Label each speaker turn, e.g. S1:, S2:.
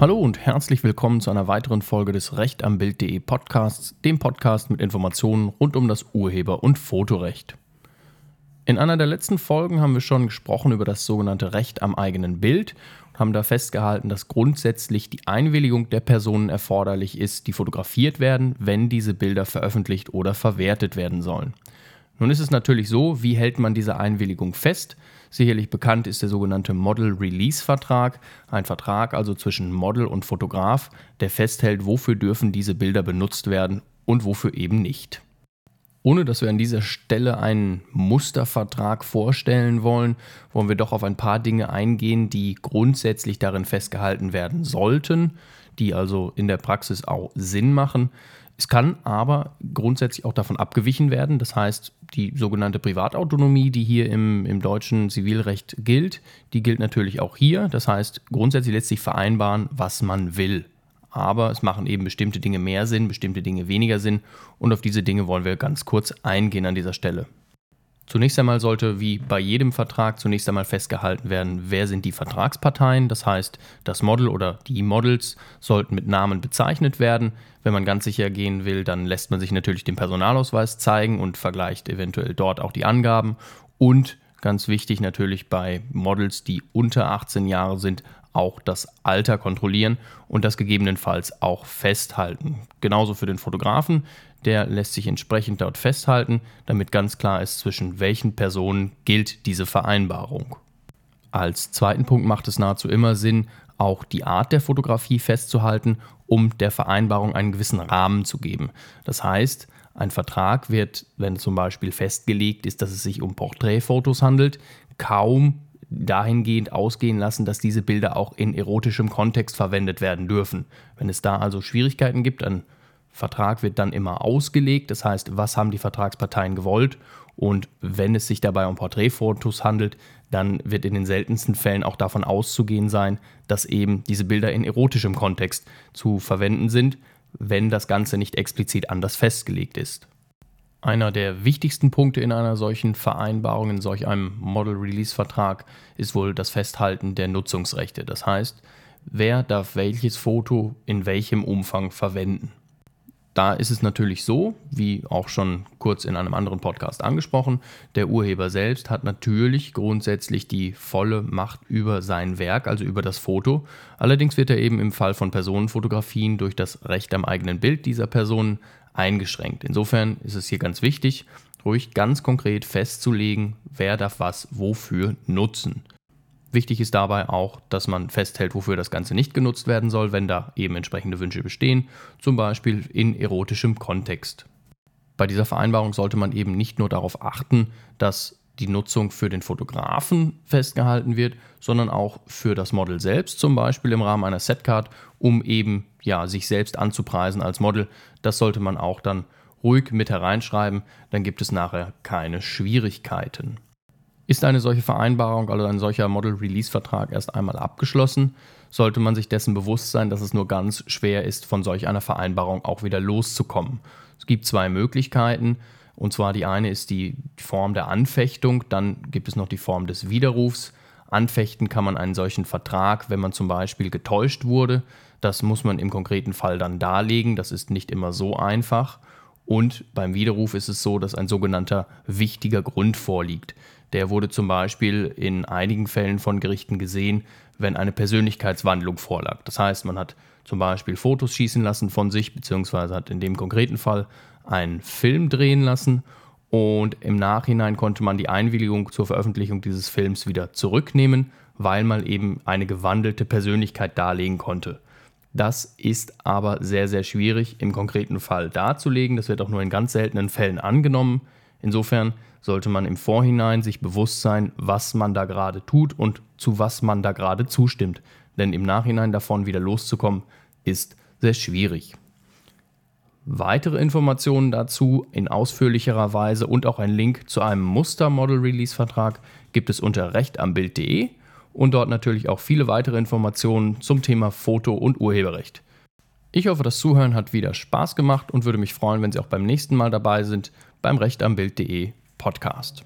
S1: Hallo und herzlich willkommen zu einer weiteren Folge des Recht am Bild.de Podcasts, dem Podcast mit Informationen rund um das Urheber- und Fotorecht. In einer der letzten Folgen haben wir schon gesprochen über das sogenannte Recht am eigenen Bild und haben da festgehalten, dass grundsätzlich die Einwilligung der Personen erforderlich ist, die fotografiert werden, wenn diese Bilder veröffentlicht oder verwertet werden sollen. Nun ist es natürlich so, wie hält man diese Einwilligung fest? Sicherlich bekannt ist der sogenannte Model Release Vertrag, ein Vertrag also zwischen Model und Fotograf, der festhält, wofür dürfen diese Bilder benutzt werden und wofür eben nicht. Ohne dass wir an dieser Stelle einen Mustervertrag vorstellen wollen, wollen wir doch auf ein paar Dinge eingehen, die grundsätzlich darin festgehalten werden sollten, die also in der Praxis auch Sinn machen. Es kann aber grundsätzlich auch davon abgewichen werden. Das heißt, die sogenannte Privatautonomie, die hier im, im deutschen Zivilrecht gilt, die gilt natürlich auch hier. Das heißt, grundsätzlich lässt sich vereinbaren, was man will. Aber es machen eben bestimmte Dinge mehr Sinn, bestimmte Dinge weniger Sinn. Und auf diese Dinge wollen wir ganz kurz eingehen an dieser Stelle. Zunächst einmal sollte wie bei jedem Vertrag zunächst einmal festgehalten werden, wer sind die Vertragsparteien. Das heißt, das Model oder die Models sollten mit Namen bezeichnet werden. Wenn man ganz sicher gehen will, dann lässt man sich natürlich den Personalausweis zeigen und vergleicht eventuell dort auch die Angaben. Und ganz wichtig natürlich bei Models, die unter 18 Jahre sind, auch das Alter kontrollieren und das gegebenenfalls auch festhalten. Genauso für den Fotografen der lässt sich entsprechend dort festhalten, damit ganz klar ist, zwischen welchen Personen gilt diese Vereinbarung. Als zweiten Punkt macht es nahezu immer Sinn, auch die Art der Fotografie festzuhalten, um der Vereinbarung einen gewissen Rahmen zu geben. Das heißt, ein Vertrag wird, wenn zum Beispiel festgelegt ist, dass es sich um Porträtfotos handelt, kaum dahingehend ausgehen lassen, dass diese Bilder auch in erotischem Kontext verwendet werden dürfen. Wenn es da also Schwierigkeiten gibt, dann Vertrag wird dann immer ausgelegt, das heißt, was haben die Vertragsparteien gewollt und wenn es sich dabei um Porträtfotos handelt, dann wird in den seltensten Fällen auch davon auszugehen sein, dass eben diese Bilder in erotischem Kontext zu verwenden sind, wenn das Ganze nicht explizit anders festgelegt ist. Einer der wichtigsten Punkte in einer solchen Vereinbarung, in solch einem Model Release Vertrag, ist wohl das Festhalten der Nutzungsrechte. Das heißt, wer darf welches Foto in welchem Umfang verwenden. Da ist es natürlich so, wie auch schon kurz in einem anderen Podcast angesprochen, der Urheber selbst hat natürlich grundsätzlich die volle Macht über sein Werk, also über das Foto. Allerdings wird er eben im Fall von Personenfotografien durch das Recht am eigenen Bild dieser Personen eingeschränkt. Insofern ist es hier ganz wichtig, ruhig ganz konkret festzulegen, wer darf was wofür nutzen. Wichtig ist dabei auch, dass man festhält, wofür das Ganze nicht genutzt werden soll, wenn da eben entsprechende Wünsche bestehen, zum Beispiel in erotischem Kontext. Bei dieser Vereinbarung sollte man eben nicht nur darauf achten, dass die Nutzung für den Fotografen festgehalten wird, sondern auch für das Model selbst, zum Beispiel im Rahmen einer Setcard, um eben ja, sich selbst anzupreisen als Model. Das sollte man auch dann ruhig mit hereinschreiben, dann gibt es nachher keine Schwierigkeiten. Ist eine solche Vereinbarung, also ein solcher Model-Release-Vertrag erst einmal abgeschlossen, sollte man sich dessen bewusst sein, dass es nur ganz schwer ist, von solch einer Vereinbarung auch wieder loszukommen. Es gibt zwei Möglichkeiten. Und zwar die eine ist die Form der Anfechtung, dann gibt es noch die Form des Widerrufs. Anfechten kann man einen solchen Vertrag, wenn man zum Beispiel getäuscht wurde. Das muss man im konkreten Fall dann darlegen. Das ist nicht immer so einfach. Und beim Widerruf ist es so, dass ein sogenannter wichtiger Grund vorliegt. Der wurde zum Beispiel in einigen Fällen von Gerichten gesehen, wenn eine Persönlichkeitswandlung vorlag. Das heißt, man hat zum Beispiel Fotos schießen lassen von sich, beziehungsweise hat in dem konkreten Fall einen Film drehen lassen und im Nachhinein konnte man die Einwilligung zur Veröffentlichung dieses Films wieder zurücknehmen, weil man eben eine gewandelte Persönlichkeit darlegen konnte. Das ist aber sehr, sehr schwierig im konkreten Fall darzulegen. Das wird auch nur in ganz seltenen Fällen angenommen. Insofern sollte man im Vorhinein sich bewusst sein, was man da gerade tut und zu was man da gerade zustimmt. Denn im Nachhinein davon wieder loszukommen, ist sehr schwierig. Weitere Informationen dazu in ausführlicherer Weise und auch ein Link zu einem Muster-Model-Release-Vertrag gibt es unter rechtambild.de und dort natürlich auch viele weitere Informationen zum Thema Foto- und Urheberrecht. Ich hoffe, das Zuhören hat wieder Spaß gemacht und würde mich freuen, wenn Sie auch beim nächsten Mal dabei sind beim rechtambild.de Podcast.